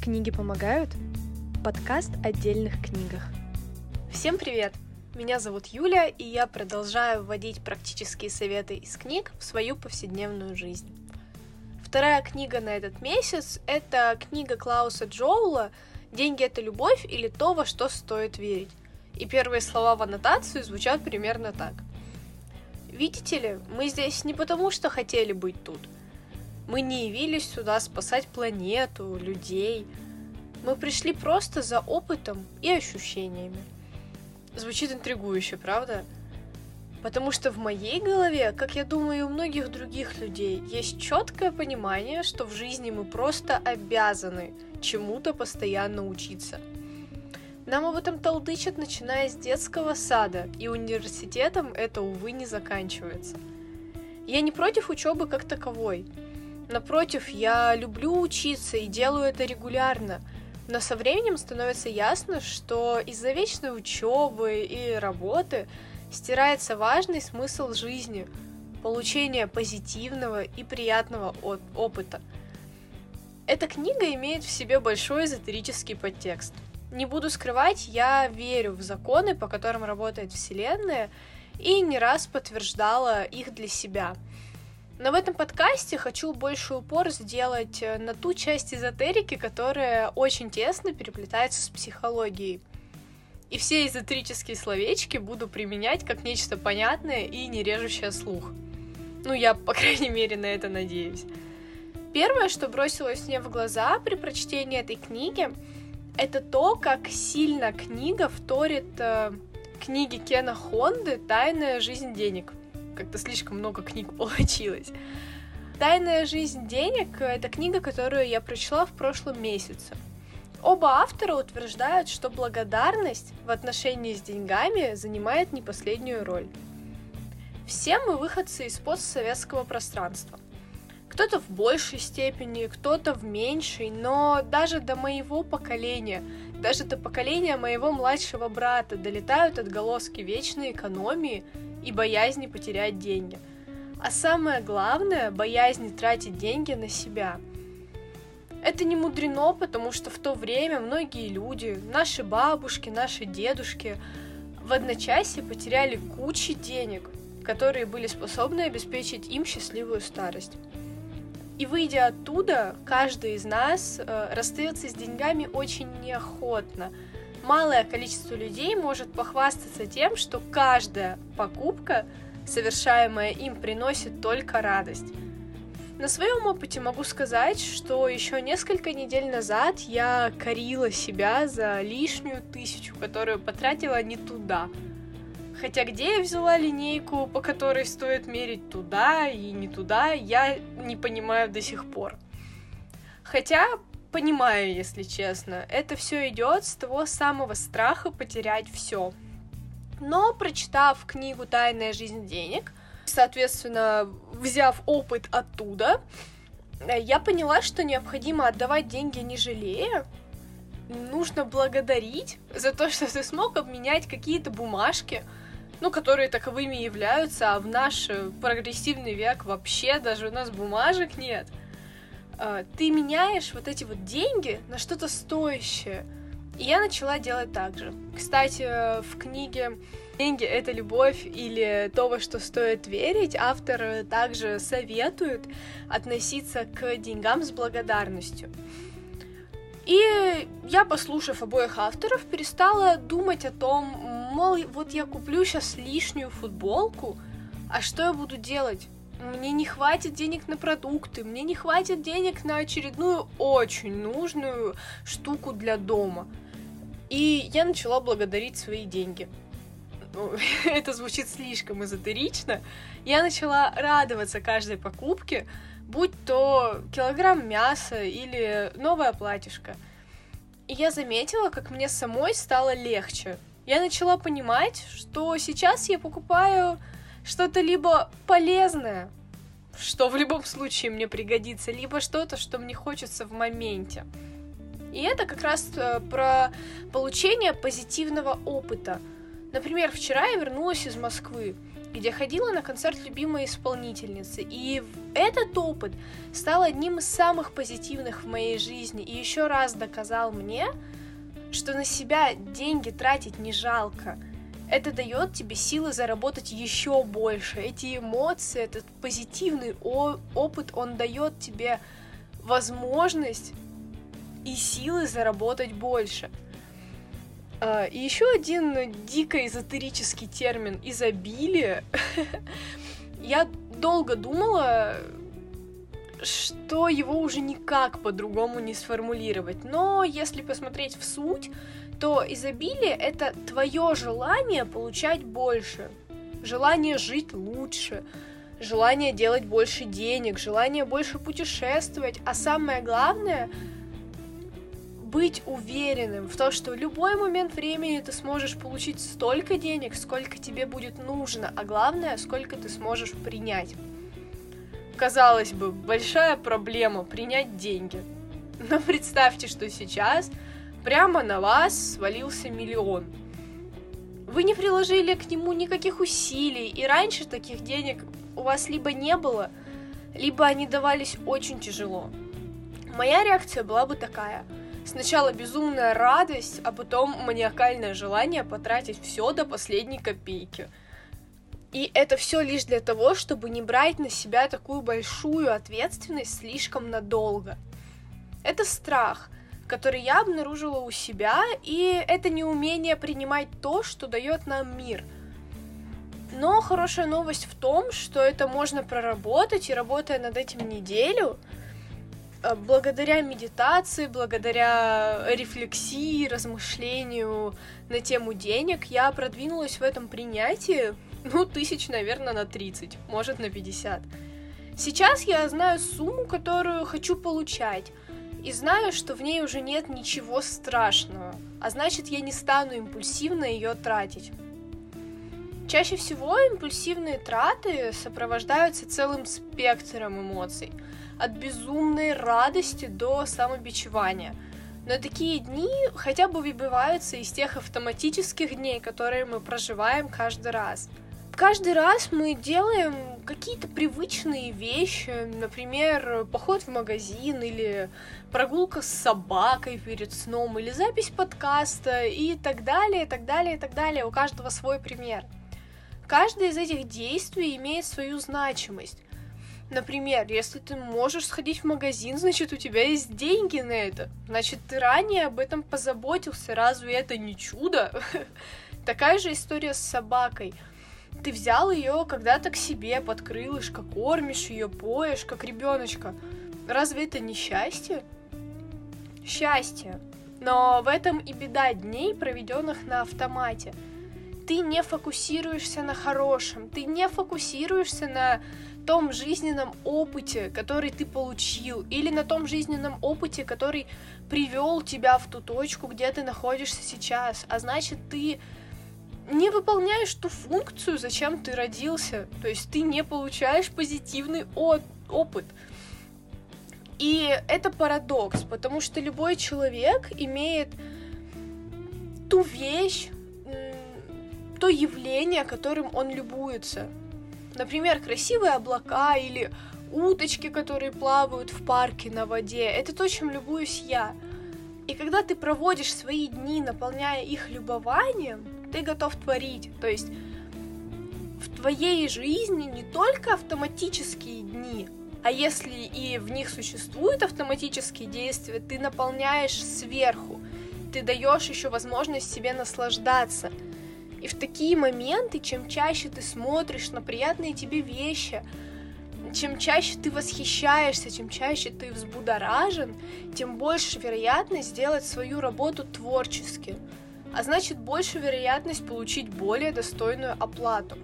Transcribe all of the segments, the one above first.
Книги помогают? Подкаст отдельных книгах. Всем привет! Меня зовут Юля, и я продолжаю вводить практические советы из книг в свою повседневную жизнь. Вторая книга на этот месяц — это книга Клауса Джоула «Деньги — это любовь» или «То, во что стоит верить». И первые слова в аннотации звучат примерно так. Видите ли, мы здесь не потому, что хотели быть тут — мы не явились сюда спасать планету, людей. Мы пришли просто за опытом и ощущениями. Звучит интригующе, правда? Потому что в моей голове, как я думаю, и у многих других людей, есть четкое понимание, что в жизни мы просто обязаны чему-то постоянно учиться. Нам об этом толдычат, начиная с детского сада, и университетом это, увы, не заканчивается. Я не против учебы как таковой, Напротив, я люблю учиться и делаю это регулярно. Но со временем становится ясно, что из-за вечной учебы и работы стирается важный смысл жизни – получение позитивного и приятного опыта. Эта книга имеет в себе большой эзотерический подтекст. Не буду скрывать, я верю в законы, по которым работает Вселенная, и не раз подтверждала их для себя – но в этом подкасте хочу больше упор сделать э, на ту часть эзотерики, которая очень тесно переплетается с психологией. И все эзотерические словечки буду применять как нечто понятное и не режущее слух. Ну, я, по крайней мере, на это надеюсь. Первое, что бросилось мне в глаза при прочтении этой книги, это то, как сильно книга вторит э, книге Кена Хонды «Тайная жизнь денег» как-то слишком много книг получилось. «Тайная жизнь денег» — это книга, которую я прочла в прошлом месяце. Оба автора утверждают, что благодарность в отношении с деньгами занимает не последнюю роль. Все мы выходцы из постсоветского пространства. Кто-то в большей степени, кто-то в меньшей, но даже до моего поколения, даже до поколения моего младшего брата долетают отголоски вечной экономии и боязни потерять деньги. А самое главное, боязни тратить деньги на себя. Это не мудрено, потому что в то время многие люди, наши бабушки, наши дедушки, в одночасье потеряли кучу денег, которые были способны обеспечить им счастливую старость. И выйдя оттуда, каждый из нас э, расстается с деньгами очень неохотно – малое количество людей может похвастаться тем, что каждая покупка, совершаемая им, приносит только радость. На своем опыте могу сказать, что еще несколько недель назад я корила себя за лишнюю тысячу, которую потратила не туда. Хотя где я взяла линейку, по которой стоит мерить туда и не туда, я не понимаю до сих пор. Хотя понимаю, если честно. Это все идет с того самого страха потерять все. Но прочитав книгу Тайная жизнь денег, соответственно, взяв опыт оттуда, я поняла, что необходимо отдавать деньги не жалея. Нужно благодарить за то, что ты смог обменять какие-то бумажки, ну, которые таковыми являются, а в наш прогрессивный век вообще даже у нас бумажек нет – ты меняешь вот эти вот деньги на что-то стоящее. И я начала делать так же. Кстати, в книге «Деньги — это любовь» или «То, во что стоит верить» автор также советует относиться к деньгам с благодарностью. И я, послушав обоих авторов, перестала думать о том, мол, вот я куплю сейчас лишнюю футболку, а что я буду делать? Мне не хватит денег на продукты, мне не хватит денег на очередную очень нужную штуку для дома. И я начала благодарить свои деньги. Ну, это звучит слишком эзотерично. Я начала радоваться каждой покупке, будь то килограмм мяса или новая платьишко. И я заметила, как мне самой стало легче. Я начала понимать, что сейчас я покупаю что-то либо полезное, что в любом случае мне пригодится, либо что-то, что мне хочется в моменте. И это как раз э, про получение позитивного опыта. Например, вчера я вернулась из Москвы, где ходила на концерт любимой исполнительницы, и этот опыт стал одним из самых позитивных в моей жизни и еще раз доказал мне, что на себя деньги тратить не жалко. Это дает тебе силы заработать еще больше. Эти эмоции, этот позитивный опыт, он дает тебе возможность и силы заработать больше. А, и еще один дико эзотерический термин изобилие. Я долго думала, что его уже никак по-другому не сформулировать. Но если посмотреть в суть, то изобилие — это твое желание получать больше, желание жить лучше, желание делать больше денег, желание больше путешествовать, а самое главное — быть уверенным в том, что в любой момент времени ты сможешь получить столько денег, сколько тебе будет нужно, а главное, сколько ты сможешь принять. Казалось бы, большая проблема принять деньги. Но представьте, что сейчас прямо на вас свалился миллион. Вы не приложили к нему никаких усилий, и раньше таких денег у вас либо не было, либо они давались очень тяжело. Моя реакция была бы такая – Сначала безумная радость, а потом маниакальное желание потратить все до последней копейки. И это все лишь для того, чтобы не брать на себя такую большую ответственность слишком надолго. Это страх, который я обнаружила у себя, и это неумение принимать то, что дает нам мир. Но хорошая новость в том, что это можно проработать, и работая над этим неделю, Э, благодаря медитации, благодаря рефлексии, размышлению на тему денег, я продвинулась в этом принятии, ну, тысяч, наверное, на 30, может, на 50. Сейчас я знаю сумму, которую хочу получать, и знаю, что в ней уже нет ничего страшного, а значит, я не стану импульсивно ее тратить. Чаще всего импульсивные траты сопровождаются целым спектром эмоций – от безумной радости до самобичевания. Но такие дни хотя бы выбиваются из тех автоматических дней, которые мы проживаем каждый раз. Каждый раз мы делаем какие-то привычные вещи, например, поход в магазин или прогулка с собакой перед сном или запись подкаста и так далее, и так далее, и так далее. У каждого свой пример. Каждое из этих действий имеет свою значимость. Например, если ты можешь сходить в магазин, значит, у тебя есть деньги на это. Значит, ты ранее об этом позаботился. Разве это не чудо? Такая же история с собакой. Ты взял ее когда-то к себе под крылышко, кормишь ее, поешь, как ребеночка. Разве это не счастье? Счастье. Но в этом и беда дней, проведенных на автомате. Ты не фокусируешься на хорошем, ты не фокусируешься на том жизненном опыте, который ты получил, или на том жизненном опыте, который привел тебя в ту точку, где ты находишься сейчас. А значит, ты не выполняешь ту функцию, зачем ты родился. То есть ты не получаешь позитивный опыт. И это парадокс, потому что любой человек имеет ту вещь, то явление, которым он любуется. Например, красивые облака или уточки, которые плавают в парке на воде. Это то, чем любуюсь я. И когда ты проводишь свои дни, наполняя их любованием, ты готов творить. То есть в твоей жизни не только автоматические дни, а если и в них существуют автоматические действия, ты наполняешь сверху, ты даешь еще возможность себе наслаждаться – и в такие моменты, чем чаще ты смотришь на приятные тебе вещи, чем чаще ты восхищаешься, чем чаще ты взбудоражен, тем больше вероятность сделать свою работу творчески, а значит больше вероятность получить более достойную оплату.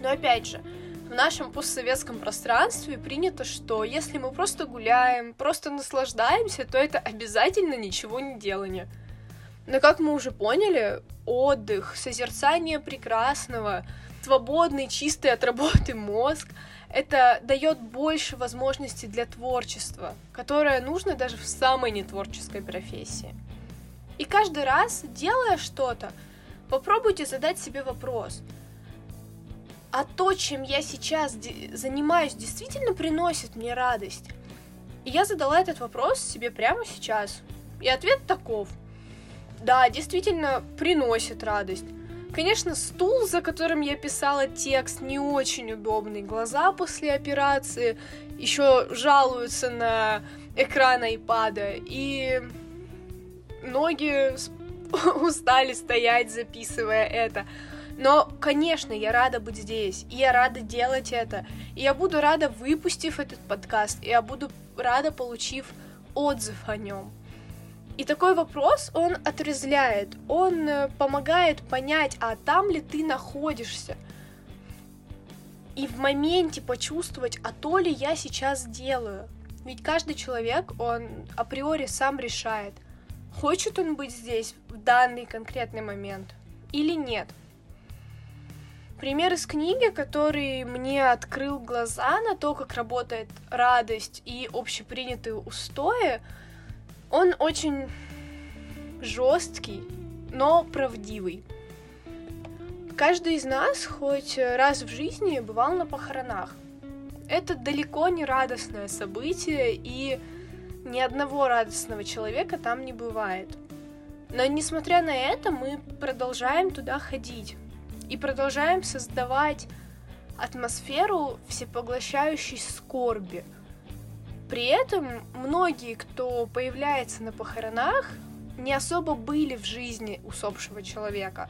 Но опять же, в нашем постсоветском пространстве принято, что если мы просто гуляем, просто наслаждаемся, то это обязательно ничего не делание – но как мы уже поняли, отдых, созерцание прекрасного, свободный, чистый от работы мозг, это дает больше возможностей для творчества, которое нужно даже в самой нетворческой профессии. И каждый раз, делая что-то, попробуйте задать себе вопрос, а то, чем я сейчас занимаюсь, действительно приносит мне радость? И я задала этот вопрос себе прямо сейчас. И ответ таков. Да, действительно приносит радость. Конечно, стул, за которым я писала текст, не очень удобный. Глаза после операции еще жалуются на экран айпада. И ноги устали стоять, записывая это. Но, конечно, я рада быть здесь, и я рада делать это. И я буду рада, выпустив этот подкаст, и я буду рада, получив отзыв о нем. И такой вопрос, он отрезляет, он э, помогает понять, а там ли ты находишься. И в моменте почувствовать, а то ли я сейчас делаю. Ведь каждый человек, он априори сам решает, хочет он быть здесь в данный конкретный момент или нет. Пример из книги, который мне открыл глаза на то, как работает радость и общепринятые устои, он очень жесткий, но правдивый. Каждый из нас хоть раз в жизни бывал на похоронах. Это далеко не радостное событие, и ни одного радостного человека там не бывает. Но несмотря на это, мы продолжаем туда ходить и продолжаем создавать атмосферу всепоглощающей скорби. При этом многие, кто появляется на похоронах, не особо были в жизни усопшего человека.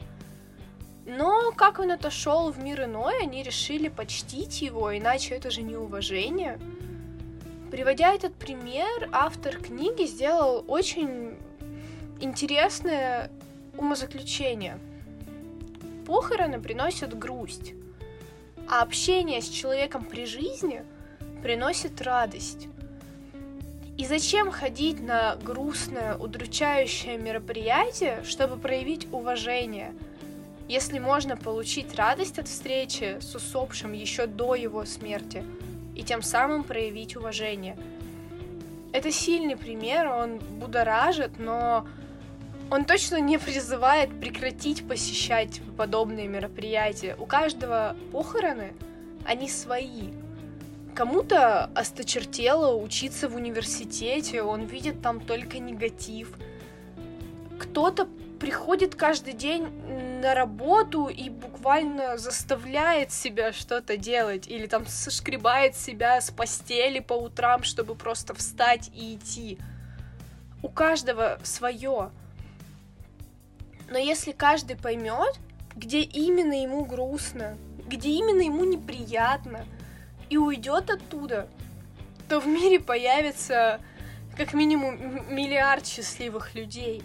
Но как он отошел в мир иной, они решили почтить его, иначе это же неуважение. Приводя этот пример, автор книги сделал очень интересное умозаключение – Похороны приносят грусть, а общение с человеком при жизни приносит радость. И зачем ходить на грустное, удручающее мероприятие, чтобы проявить уважение, если можно получить радость от встречи с усопшим еще до его смерти и тем самым проявить уважение? Это сильный пример, он будоражит, но он точно не призывает прекратить посещать подобные мероприятия. У каждого похороны, они свои. Кому-то осточертело учиться в университете, он видит там только негатив. Кто-то приходит каждый день на работу и буквально заставляет себя что-то делать, или там сошкребает себя с постели по утрам, чтобы просто встать и идти. У каждого свое. Но если каждый поймет, где именно ему грустно, где именно ему неприятно, и уйдет оттуда, то в мире появится как минимум миллиард счастливых людей,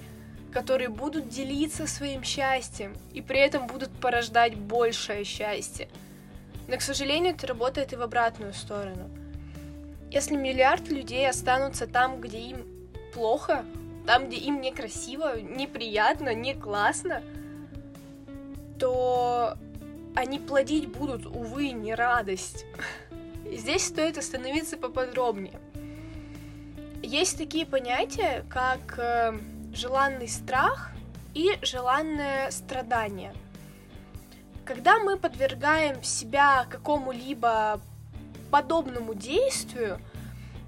которые будут делиться своим счастьем и при этом будут порождать большее счастье. Но, к сожалению, это работает и в обратную сторону. Если миллиард людей останутся там, где им плохо, там, где им некрасиво, неприятно, не классно, то они плодить будут, увы, не радость. Здесь стоит остановиться поподробнее. Есть такие понятия, как э, желанный страх и желанное страдание. Когда мы подвергаем себя какому-либо подобному действию,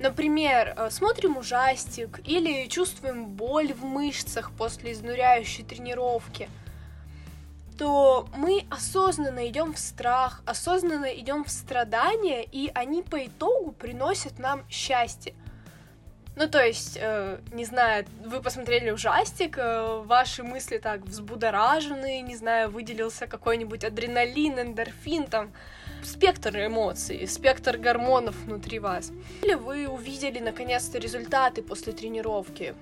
Например, э, смотрим ужастик или чувствуем боль в мышцах после изнуряющей тренировки, то мы осознанно идем в страх, осознанно идем в страдания, и они по итогу приносят нам счастье. Ну, то есть, э, не знаю, вы посмотрели ужастик, э, ваши мысли так взбудоражены, не знаю, выделился какой-нибудь адреналин, эндорфин, там, спектр эмоций, спектр гормонов внутри вас. Или вы увидели наконец-то результаты после тренировки.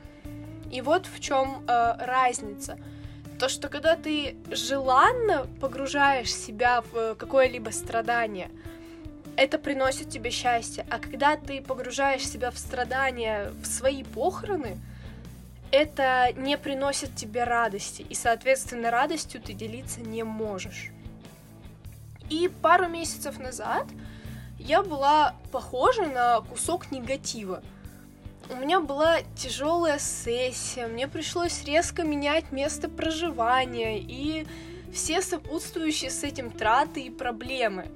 И вот в чем э, разница. То, что когда ты желанно погружаешь себя в какое-либо страдание, это приносит тебе счастье. А когда ты погружаешь себя в страдания, в свои похороны, это не приносит тебе радости. И, соответственно, радостью ты делиться не можешь. И пару месяцев назад я была похожа на кусок негатива. У меня была тяжелая сессия, мне пришлось резко менять место проживания, и все сопутствующие с этим траты и проблемы.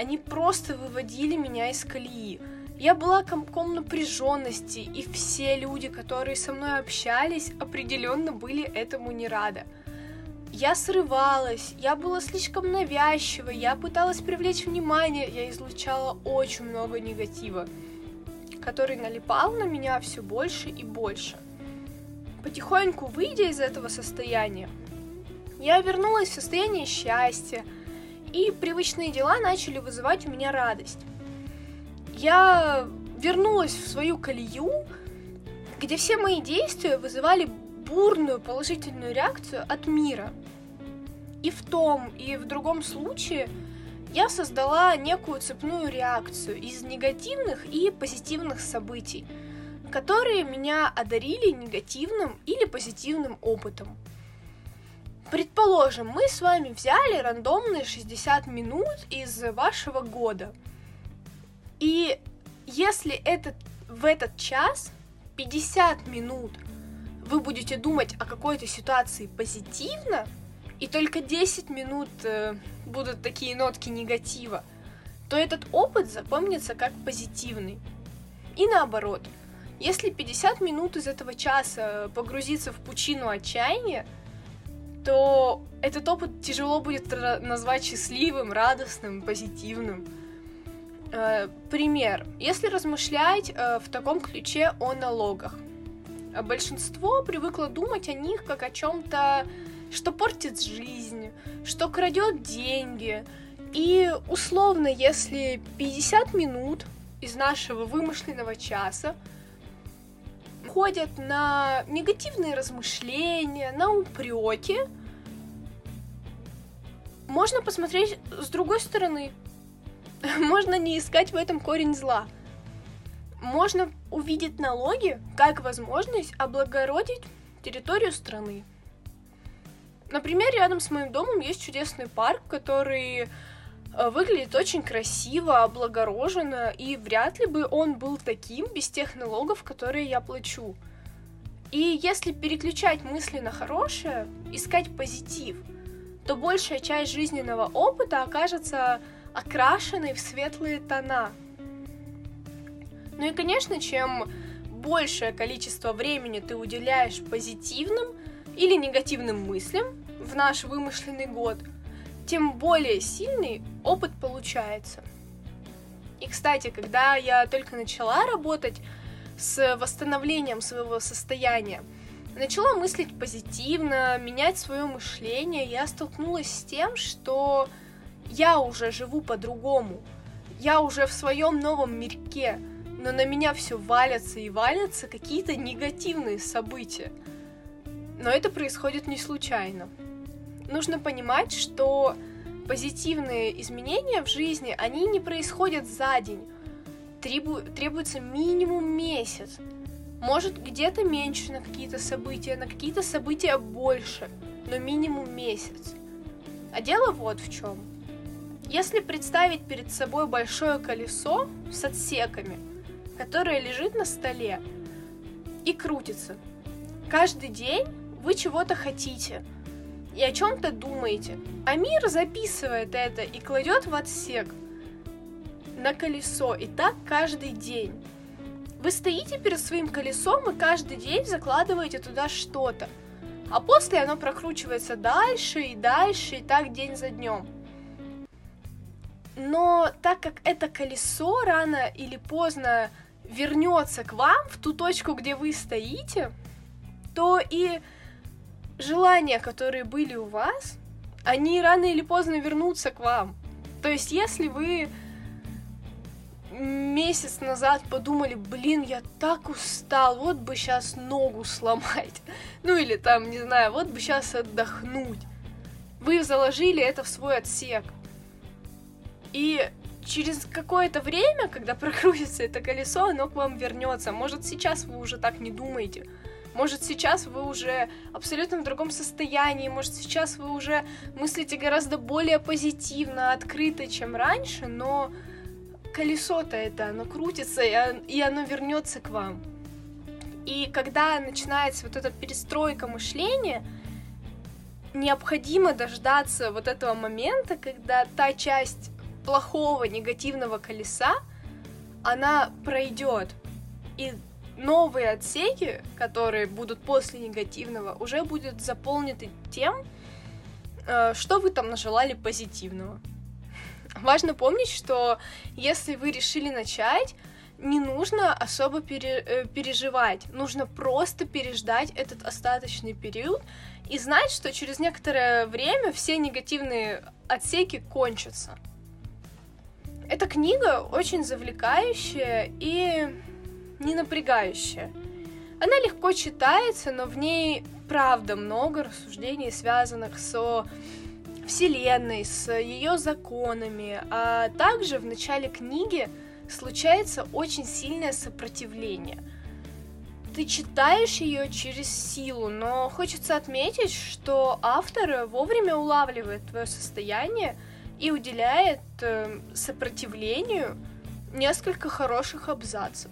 Они просто выводили меня из колеи. Я была комком напряженности, и все люди, которые со мной общались, определенно были этому не рады. Я срывалась, я была слишком навязчивой, я пыталась привлечь внимание, я излучала очень много негатива, который налипал на меня все больше и больше. Потихоньку выйдя из этого состояния, я вернулась в состояние счастья, и привычные дела начали вызывать у меня радость я вернулась в свою колею, где все мои действия вызывали бурную положительную реакцию от мира. И в том, и в другом случае я создала некую цепную реакцию из негативных и позитивных событий, которые меня одарили негативным или позитивным опытом. Предположим, мы с вами взяли рандомные 60 минут из вашего года – и если этот, в этот час 50 минут вы будете думать о какой-то ситуации позитивно, и только 10 минут э, будут такие нотки негатива, то этот опыт запомнится как позитивный. И наоборот, если 50 минут из этого часа погрузиться в пучину отчаяния, то этот опыт тяжело будет назвать счастливым, радостным, позитивным. Э, пример. Если размышлять э, в таком ключе о налогах, большинство привыкло думать о них как о чем-то, что портит жизнь, что крадет деньги. И условно, если 50 минут из нашего вымышленного часа ходят на негативные размышления, на упреки, можно посмотреть с другой стороны. можно не искать в этом корень зла. Можно увидеть налоги как возможность облагородить территорию страны. Например, рядом с моим домом есть чудесный парк, который выглядит очень красиво, облагороженно, и вряд ли бы он был таким без тех налогов, которые я плачу. И если переключать мысли на хорошее, искать позитив, то большая часть жизненного опыта окажется окрашенный в светлые тона. Ну и, конечно, чем большее количество времени ты уделяешь позитивным или негативным мыслям в наш вымышленный год, тем более сильный опыт получается. И, кстати, когда я только начала работать с восстановлением своего состояния, начала мыслить позитивно, менять свое мышление, я столкнулась с тем, что я уже живу по-другому. Я уже в своем новом мирке, но на меня все валятся и валятся какие-то негативные события. Но это происходит не случайно. Нужно понимать, что позитивные изменения в жизни, они не происходят за день. Требу... Требуется минимум месяц. Может, где-то меньше на какие-то события, на какие-то события больше, но минимум месяц. А дело вот в чем. Если представить перед собой большое колесо с отсеками, которое лежит на столе и крутится, каждый день вы чего-то хотите и о чем-то думаете, а мир записывает это и кладет в отсек на колесо, и так каждый день. Вы стоите перед своим колесом и каждый день закладываете туда что-то, а после оно прокручивается дальше и дальше, и так день за днем. Но так как это колесо рано или поздно вернется к вам в ту точку, где вы стоите, то и желания, которые были у вас, они рано или поздно вернутся к вам. То есть, если вы месяц назад подумали, блин, я так устал, вот бы сейчас ногу сломать, ну или там, не знаю, вот бы сейчас отдохнуть. Вы заложили это в свой отсек. И через какое-то время, когда прокрутится это колесо, оно к вам вернется. Может, сейчас вы уже так не думаете. Может, сейчас вы уже абсолютно в другом состоянии. Может, сейчас вы уже мыслите гораздо более позитивно, открыто, чем раньше, но колесо-то это, оно крутится, и оно вернется к вам. И когда начинается вот эта перестройка мышления, необходимо дождаться вот этого момента, когда та часть плохого негативного колеса, она пройдет. И новые отсеки, которые будут после негативного, уже будут заполнены тем, э, что вы там нажелали позитивного. Важно помнить, что если вы решили начать, не нужно особо пере, э, переживать, нужно просто переждать этот остаточный период и знать, что через некоторое время все негативные отсеки кончатся. Эта книга очень завлекающая и не напрягающая. Она легко читается, но в ней правда много рассуждений, связанных со Вселенной, с ее законами, а также в начале книги случается очень сильное сопротивление. Ты читаешь ее через силу, но хочется отметить, что автор вовремя улавливает твое состояние и уделяет э, сопротивлению несколько хороших абзацев.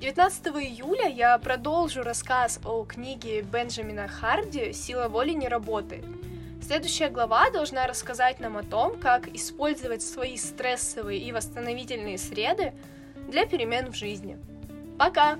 19 июля я продолжу рассказ о книге Бенджамина Харди «Сила воли не работает». Следующая глава должна рассказать нам о том, как использовать свои стрессовые и восстановительные среды для перемен в жизни. Пока!